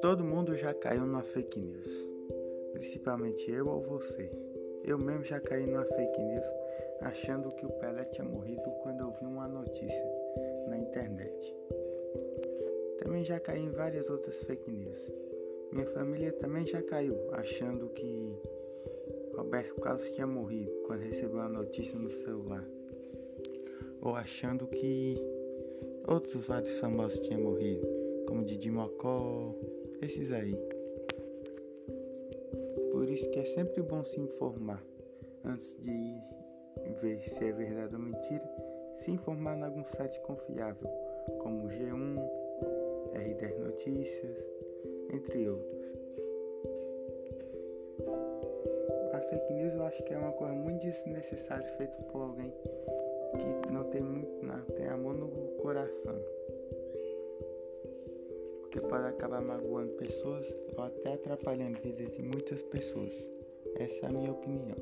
Todo mundo já caiu numa fake news, principalmente eu ou você. Eu mesmo já caí numa fake news achando que o Pelé tinha morrido quando eu vi uma notícia na internet. Também já caí em várias outras fake news. Minha família também já caiu achando que Roberto Carlos tinha morrido quando recebeu a notícia no celular. Ou achando que outros vários famosos tinham morrido, como Didi Mocó, esses aí. Por isso que é sempre bom se informar antes de ver se é verdade ou mentira, se informar em algum site confiável, como G1, R10 Notícias, entre outros. A fake news eu acho que é uma coisa muito desnecessária feita por alguém que tem muito, não tem amor no coração que pode acabar magoando pessoas ou até atrapalhando a vida de muitas pessoas. Essa é a minha opinião.